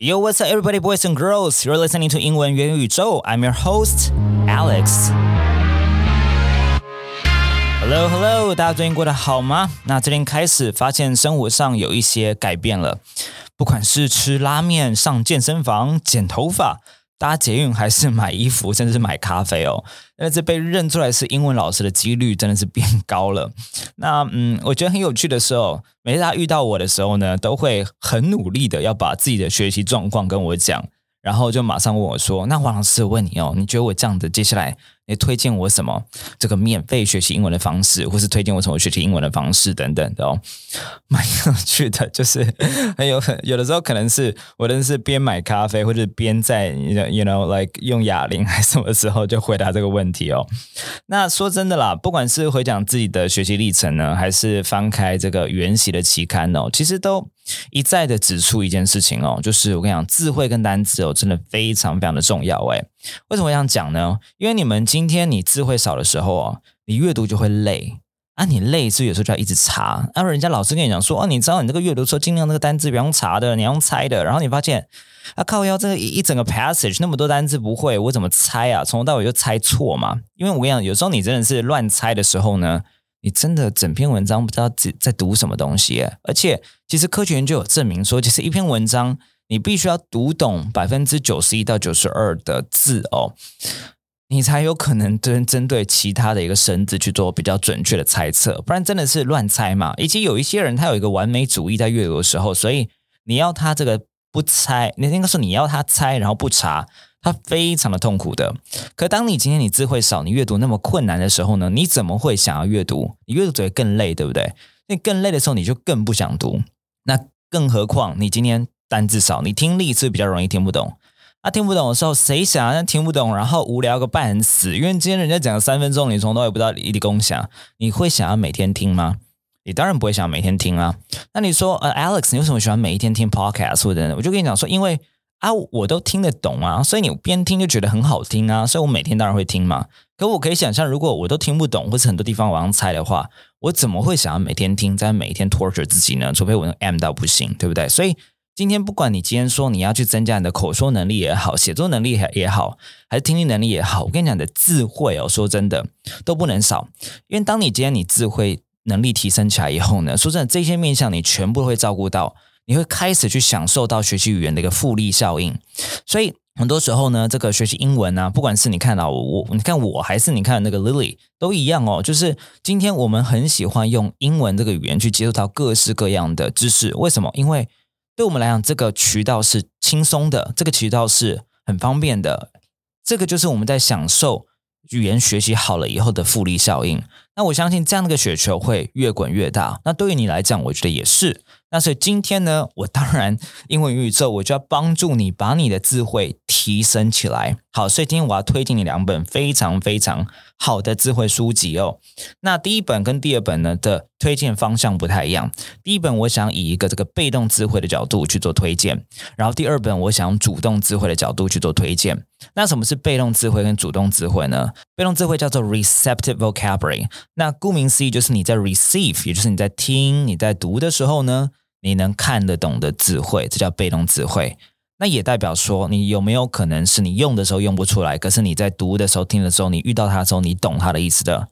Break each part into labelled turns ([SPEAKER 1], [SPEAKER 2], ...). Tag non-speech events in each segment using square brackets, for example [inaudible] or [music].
[SPEAKER 1] Yo, what's up, everybody, boys and girls? You're listening to 英文元宇宙. I'm your host, Alex. Hello, hello，大家最近过得好吗？那这天开始发现生活上有一些改变了，不管是吃拉面、上健身房、剪头发。搭捷运还是买衣服，甚至是买咖啡哦。那这被认出来是英文老师的几率真的是变高了。那嗯，我觉得很有趣的时候，每次他遇到我的时候呢，都会很努力的要把自己的学习状况跟我讲，然后就马上问我说：“那王老师，我问你哦，你觉得我这样子接下来？”你推荐我什么这个免费学习英文的方式，或是推荐我什么学习英文的方式等等的哦，[laughs] 蛮有趣的。就是很有很有的时候可能是我真的是边买咖啡或者边在 you know like 用哑铃还是什么时候就回答这个问题哦。那说真的啦，不管是回讲自己的学习历程呢，还是翻开这个原习的期刊哦，其实都一再的指出一件事情哦，就是我跟你讲，智慧跟单词哦，真的非常非常的重要诶。为什么这样讲呢？因为你们今天你智慧少的时候啊，你阅读就会累啊，你累是有时候就要一直查。然啊，人家老师跟你讲说，哦，你知道你这个阅读说尽量那个单字不用查的，你要用猜的。然后你发现啊，靠，要这个一整个 passage 那么多单字不会，我怎么猜啊？从头到尾就猜错嘛。因为我跟你讲，有时候你真的是乱猜的时候呢，你真的整篇文章不知道在在读什么东西。而且，其实科学研究有证明说，其实一篇文章。你必须要读懂百分之九十一到九十二的字哦，你才有可能针针对其他的一个生字去做比较准确的猜测，不然真的是乱猜嘛。以及有一些人他有一个完美主义在阅读的时候，所以你要他这个不猜，你应该说你要他猜，然后不查，他非常的痛苦的。可当你今天你智慧少，你阅读那么困难的时候呢，你怎么会想要阅读？你阅读只会更累，对不对？那更累的时候，你就更不想读。那更何况你今天。单字少，你听力是比较容易听不懂。啊，听不懂的时候，谁想要听不懂，然后无聊个半死？因为今天人家讲了三分钟，你从头也不知道一滴共享，你会想要每天听吗？你当然不会想每天听啊。那你说，呃，Alex，你为什么喜欢每一天听 podcast 或者？我就跟你讲说，因为啊，我都听得懂啊，所以你边听就觉得很好听啊，所以我每天当然会听嘛。可我可以想象，如果我都听不懂，或是很多地方我要猜的话，我怎么会想要每天听，在每一天 torture 自己呢？除非我能 M 到不行，对不对？所以。今天不管你今天说你要去增加你的口说能力也好，写作能力也好，还是听力能力也好，我跟你讲的智慧哦，说真的都不能少。因为当你今天你智慧能力提升起来以后呢，说真的这些面向你全部会照顾到，你会开始去享受到学习语言的一个复利效应。所以很多时候呢，这个学习英文啊，不管是你看到我，你看我还是你看那个 Lily，都一样哦。就是今天我们很喜欢用英文这个语言去接触到各式各样的知识，为什么？因为对我们来讲，这个渠道是轻松的，这个渠道是很方便的，这个就是我们在享受语言学习好了以后的复利效应。那我相信这样的一个雪球会越滚越大。那对于你来讲，我觉得也是。那所以今天呢，我当然英文宇宙，我就要帮助你把你的智慧提升起来。好，所以今天我要推荐你两本非常非常好的智慧书籍哦。那第一本跟第二本呢的推荐方向不太一样。第一本我想以一个这个被动智慧的角度去做推荐，然后第二本我想主动智慧的角度去做推荐。那什么是被动智慧跟主动智慧呢？被动智慧叫做 receptive vocabulary。那顾名思义就是你在 receive，也就是你在听、你在读的时候呢。你能看得懂的智慧，这叫被动智慧。那也代表说，你有没有可能是你用的时候用不出来，可是你在读的时候、听的时候，你遇到它的时候，你懂它的意思的，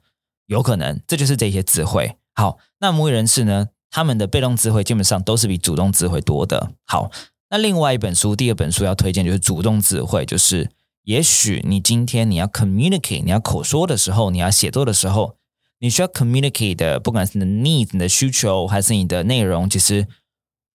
[SPEAKER 1] 有可能，这就是这些智慧。好，那母语人士呢，他们的被动智慧基本上都是比主动智慧多的。好，那另外一本书，第二本书要推荐就是主动智慧，就是也许你今天你要 communicate，你要口说的时候，你要写作的时候，你需要 communicate 的，不管是你的 needs、你的需求，还是你的内容，其实。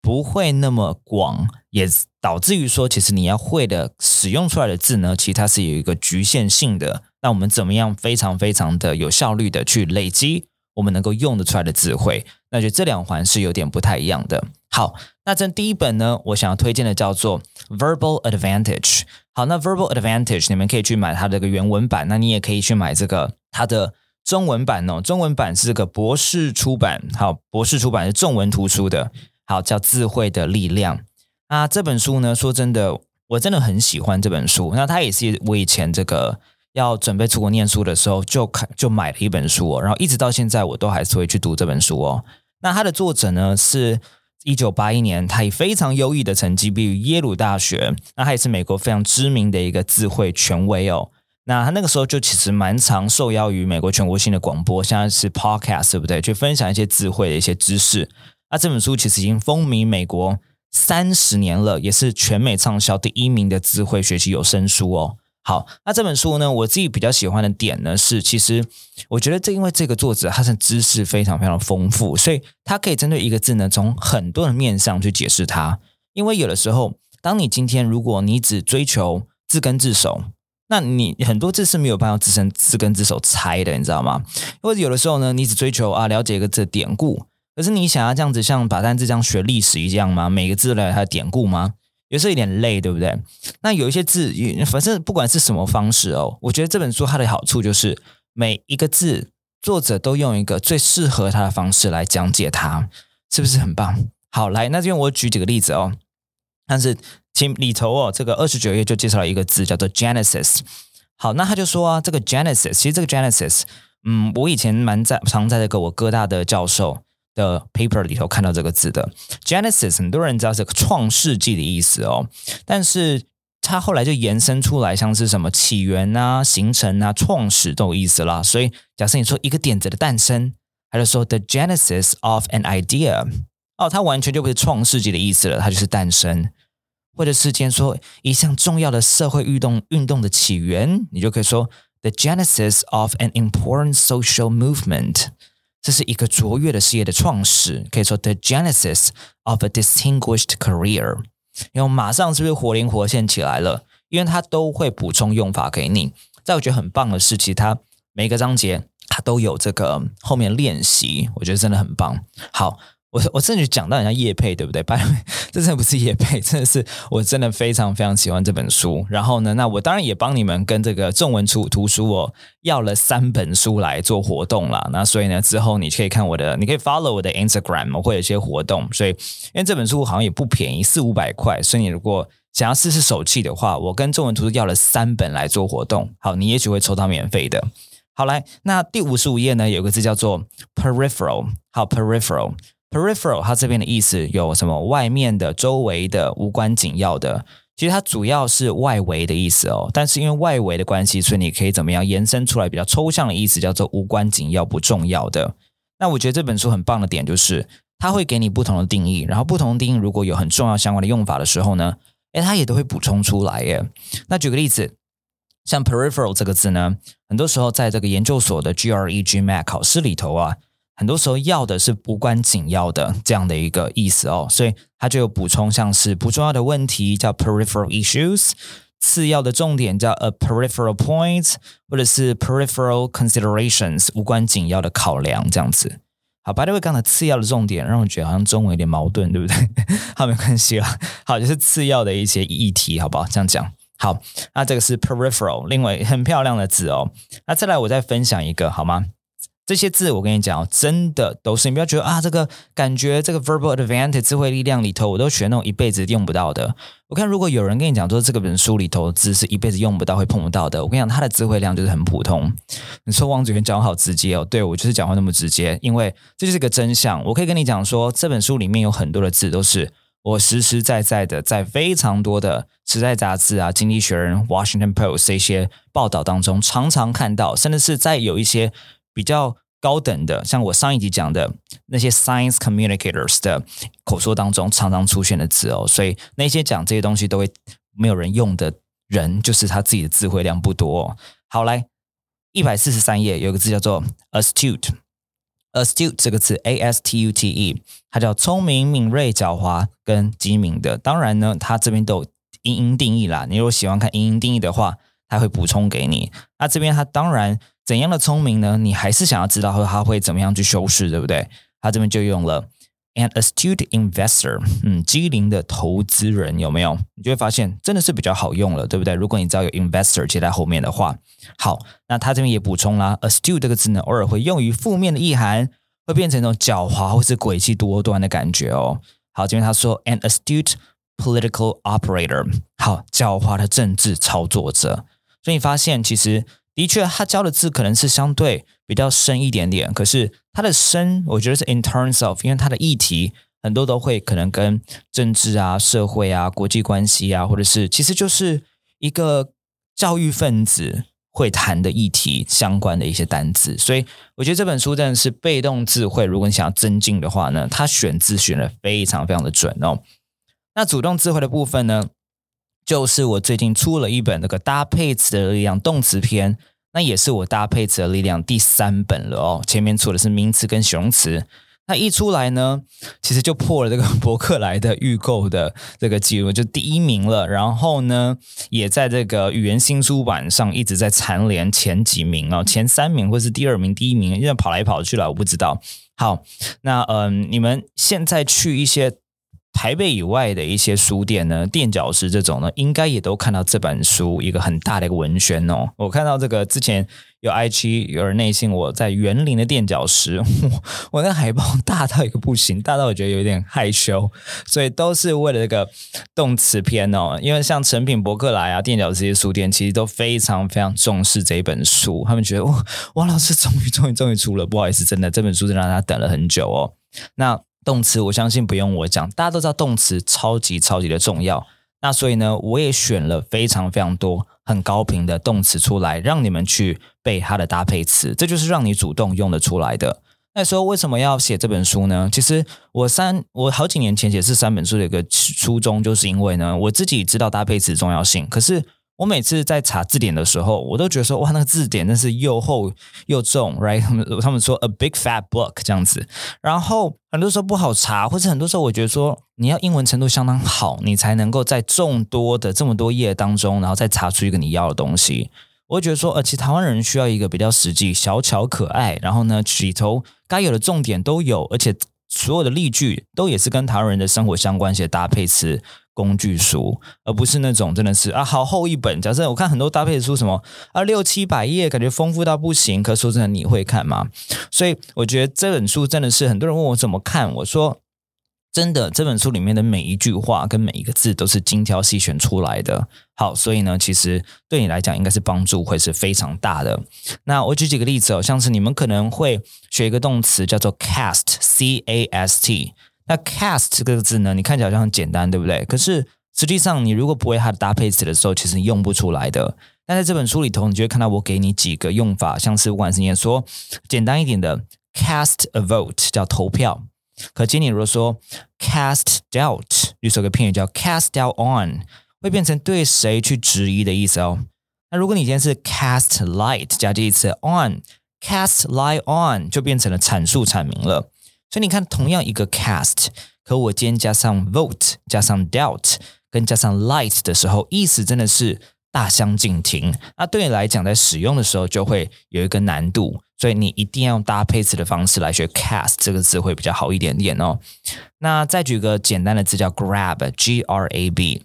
[SPEAKER 1] 不会那么广，也导致于说，其实你要会的使用出来的字呢，其实它是有一个局限性的。那我们怎么样非常非常的有效率的去累积我们能够用得出来的智慧？那就这两环是有点不太一样的。好，那这第一本呢，我想要推荐的叫做 Verbal Advantage。好，那 Verbal Advantage 你们可以去买它的个原文版，那你也可以去买这个它的中文版哦。中文版是这个博士出版，好，博士出版是中文图书的。好，叫智慧的力量啊！这本书呢，说真的，我真的很喜欢这本书。那它也是我以前这个要准备出国念书的时候就看就买了一本书哦，然后一直到现在我都还是会去读这本书哦。那它的作者呢是一九八一年，他以非常优异的成绩毕业耶鲁大学。那他也是美国非常知名的一个智慧权威哦。那他那个时候就其实蛮常受邀于美国全国性的广播，像是 podcast 对不对？去分享一些智慧的一些知识。那这本书其实已经风靡美国三十年了，也是全美畅销第一名的智慧学习有声书哦。好，那这本书呢，我自己比较喜欢的点呢是，其实我觉得这因为这个作者他是知识非常非常丰富，所以他可以针对一个字呢，从很多的面上去解释它。因为有的时候，当你今天如果你只追求字根字首，那你很多字是没有办法自身字根字首猜的，你知道吗？或者有的时候呢，你只追求啊了解一个字典故，可是你想要这样子像把单字这样学历史一样吗？每个字来它的典故吗？有时候有点累，对不对？那有一些字，反正不管是什么方式哦，我觉得这本书它的好处就是每一个字，作者都用一个最适合他的方式来讲解它，是不是很棒？好，来，那这边我举几个例子哦。但是前里头哦，这个二十九页就介绍了一个字叫做 Genesis。好，那他就说啊，这个 Genesis，其实这个 Genesis，嗯，我以前蛮在常在这个我哥大的教授。的 paper 里头看到这个字的 Genesis，很多人知道是创世纪的意思哦，但是它后来就延伸出来，像是什么起源啊、形成啊、创始都有意思啦。所以假设你说一个点子的诞生，他就说 the genesis of an idea，哦，它完全就不是创世纪的意思了，它就是诞生。或者是间说一项重要的社会运动运动的起源，你就可以说 the genesis of an important social movement。这是一个卓越的事业的创始，可以说 the genesis of a distinguished career。然后马上是不是活灵活现起来了？因为它都会补充用法给你。在我觉得很棒的是，其实它每个章节它都有这个后面练习，我觉得真的很棒。好。我我甚至讲到人家叶配，对不对？拜，[laughs] 这真的不是叶配，[laughs] 真的是我真的非常非常喜欢这本书。然后呢，那我当然也帮你们跟这个中文出图书哦要了三本书来做活动了。那所以呢，之后你可以看我的，你可以 follow 我的 Instagram，我会有一些活动。所以因为这本书好像也不便宜，四五百块。所以你如果想要试试手气的话，我跟中文图书要了三本来做活动。好，你也许会抽到免费的。好来，那第五十五页呢，有个字叫做 peripheral，好 peripheral。Peripheral，它这边的意思有什么？外面的、周围的、无关紧要的。其实它主要是外围的意思哦。但是因为外围的关系，所以你可以怎么样延伸出来比较抽象的意思，叫做无关紧要、不重要的。那我觉得这本书很棒的点就是，它会给你不同的定义，然后不同的定义如果有很重要相关的用法的时候呢，诶，它也都会补充出来耶。那举个例子，像 peripheral 这个字呢，很多时候在这个研究所的 GRE、GMAT 考试里头啊。很多时候要的是无关紧要的这样的一个意思哦，所以它就有补充，像是不重要的问题叫 peripheral issues，次要的重点叫 a peripheral point，或者是 peripheral considerations，无关紧要的考量这样子。好，by the way，刚才次要的重点让我觉得好像中文有点矛盾，对不对？[laughs] 好，没关系了。好，就是次要的一些议题，好不好？这样讲。好，那这个是 peripheral，另外很漂亮的字哦。那再来，我再分享一个好吗？这些字我跟你讲，真的都是你不要觉得啊，这个感觉这个 verbal advantage 智慧力量里头，我都学那种一辈子用不到的。我看如果有人跟你讲说这个本书里头字是一辈子用不到、会碰不到的，我跟你讲，他的智慧量就是很普通。你说王子元讲话好直接哦，对我就是讲话那么直接，因为这就是个真相。我可以跟你讲说，这本书里面有很多的字都是我实实在在的在非常多的时代杂志啊、经济学人、Washington Post 这些报道当中常常看到，甚至是在有一些。比较高等的，像我上一集讲的那些 science communicators 的口说当中常常出现的字哦，所以那些讲这些东西都会没有人用的人，就是他自己的智慧量不多。好，来一百四十三页有个字叫做 astute，astute 这个字 a s t u t e，它叫聪明、敏锐、狡猾跟机敏的。当然呢，它这边都有英英定义啦。你如果喜欢看英英定义的话，它会补充给你。那这边它当然。怎样的聪明呢？你还是想要知道他会怎么样去修饰，对不对？他这边就用了 an astute investor，嗯，机灵的投资人有没有？你就会发现真的是比较好用了，对不对？如果你知道有 investor 接在后面的话，好，那他这边也补充啦，astute 这个字呢，偶尔会用于负面的意涵，会变成一种狡猾或是诡计多端的感觉哦。好，这边他说 an astute political operator，好，狡猾的政治操作者。所以你发现其实。的确，他教的字可能是相对比较深一点点，可是他的深，我觉得是 in terms of，因为他的议题很多都会可能跟政治啊、社会啊、国际关系啊，或者是其实就是一个教育分子会谈的议题相关的一些单字。所以我觉得这本书真的是被动智慧，如果你想要增进的话呢，他选字选的非常非常的准哦。那主动智慧的部分呢，就是我最近出了一本那个搭配词的力量动词篇。那也是我搭配词的力量第三本了哦，前面出的是名词跟形容词，那一出来呢，其实就破了这个博客来的预购的这个记录，就第一名了。然后呢，也在这个语言新书版上一直在蝉联前几名哦，前三名或是第二名、第一名，因为跑来跑去了，我不知道。好，那嗯，你们现在去一些。台北以外的一些书店呢，垫脚石这种呢，应该也都看到这本书一个很大的一个文宣哦。我看到这个之前有 i 七有人内信我在园林的垫脚石，我 [laughs] 我那海报大到一个不行，大到我觉得有点害羞，所以都是为了这个动词篇哦。因为像成品、博客来啊、垫脚石这些书店，其实都非常非常重视这一本书，他们觉得哇，王老师终于终于终于出了，不好意思，真的这本书真让他等了很久哦。那。动词，我相信不用我讲，大家都知道动词超级超级的重要。那所以呢，我也选了非常非常多很高频的动词出来，让你们去背它的搭配词，这就是让你主动用得出来的。那时候为什么要写这本书呢？其实我三我好几年前写这三本书的一个初衷，就是因为呢，我自己知道搭配词重要性，可是。我每次在查字典的时候，我都觉得说哇，那个字典真是又厚又重，right？他们他们说 a big fat book 这样子，然后很多时候不好查，或者很多时候我觉得说你要英文程度相当好，你才能够在众多的这么多页当中，然后再查出一个你要的东西。我觉得说，呃，其实台湾人需要一个比较实际、小巧可爱，然后呢，里头该有的重点都有，而且所有的例句都也是跟台湾人的生活相关些搭配词。工具书，而不是那种真的是啊，好厚一本。假设我看很多搭配书，什么啊六七百页，感觉丰富到不行。可说真的，你会看吗？所以我觉得这本书真的是很多人问我怎么看，我说真的，这本书里面的每一句话跟每一个字都是精挑细选出来的。好，所以呢，其实对你来讲应该是帮助会是非常大的。那我举几个例子哦，像是你们可能会学一个动词叫做 cast，c a s t。那 cast 这个字呢，你看起来好像很简单，对不对？可是实际上，你如果不会它的搭配词的时候，其实用不出来的。那在这本书里头，你就会看到我给你几个用法，像是不管是你说简单一点的 cast a vote 叫投票，可今你如果说 cast doubt，就说个片语叫 cast doubt on，会变成对谁去质疑的意思哦。那如果你今天是 cast light 加这一次 on，cast light on 就变成了阐述阐明了。所以你看，同样一个 cast，可我今天加上 vote，加上 doubt，跟加上 light 的时候，意思真的是大相径庭。那对你来讲，在使用的时候就会有一个难度，所以你一定要用搭配词的方式来学 cast 这个字会比较好一点点哦。那再举个简单的字叫 grab，g r a b。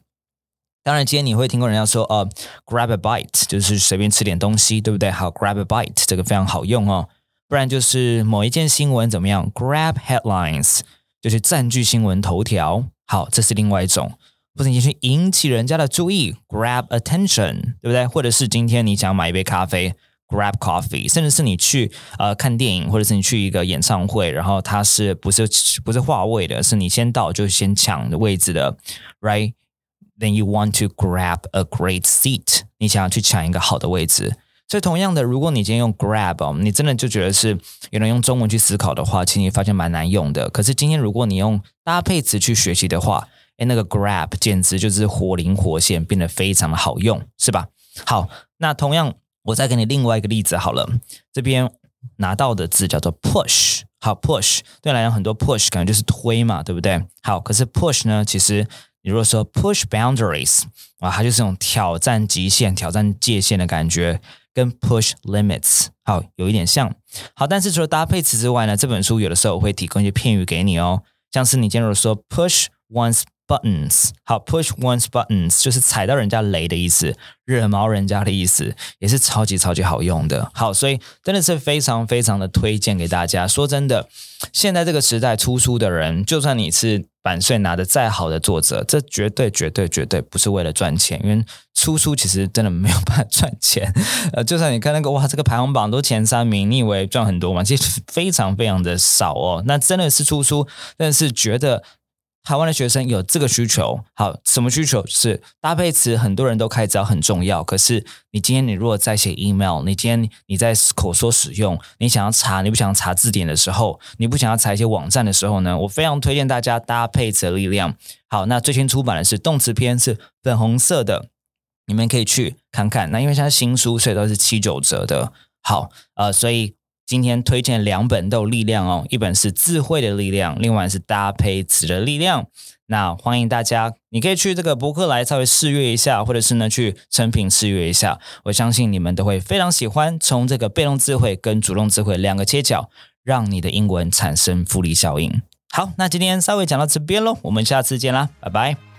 [SPEAKER 1] 当然，今天你会听过人家说，呃，grab a bite，就是随便吃点东西，对不对？好，grab a bite 这个非常好用哦。不然就是某一件新闻怎么样？Grab headlines 就是占据新闻头条。好，这是另外一种，或者你去引起人家的注意，Grab attention，对不对？或者是今天你想买一杯咖啡，Grab coffee，甚至是你去呃看电影，或者是你去一个演唱会，然后它是不是不是划位的，是你先到就先抢的位置的，right？Then you want to grab a great seat，你想要去抢一个好的位置。所以，同样的，如果你今天用 grab，你真的就觉得是有人用中文去思考的话，其实你发现蛮难用的。可是今天，如果你用搭配词去学习的话，哎，那个 grab 简直就是活灵活现，变得非常的好用，是吧？好，那同样，我再给你另外一个例子好了。这边拿到的字叫做 push，好，push 对来讲很多 push 感觉就是推嘛，对不对？好，可是 push 呢，其实你如果说 push boundaries 啊，它就是这种挑战极限、挑战界限的感觉。跟 push limits 好有一点像，好，但是除了搭配词之外呢，这本书有的时候我会提供一些片语给你哦，像是你今天如果说 push one's buttons，好，push one's buttons 就是踩到人家雷的意思，惹毛人家的意思，也是超级超级好用的。好，所以真的是非常非常的推荐给大家。说真的，现在这个时代出书的人，就算你是版税拿的再好的作者，这绝对绝对绝对不是为了赚钱，因为出书其实真的没有办法赚钱。呃，就算你看那个哇，这个排行榜都前三名，你以为赚很多吗？其实非常非常的少哦。那真的是出书，但是觉得。台湾的学生有这个需求，好，什么需求？是搭配词，很多人都开始知道很重要。可是你今天你如果在写 email，你今天你在口说使用，你想要查，你不想要查字典的时候，你不想要查一些网站的时候呢？我非常推荐大家搭配词的力量。好，那最新出版的是动词篇，是粉红色的，你们可以去看看。那因为现在新书，所以都是七九折的。好，呃，所以。今天推荐两本都有力量哦，一本是智慧的力量，另外是搭配词的力量。那欢迎大家，你可以去这个博客来稍微试阅一下，或者是呢去成品试阅一下。我相信你们都会非常喜欢，从这个被动智慧跟主动智慧两个切角，让你的英文产生复利效应。好，那今天稍微讲到这边喽，我们下次见啦，拜拜。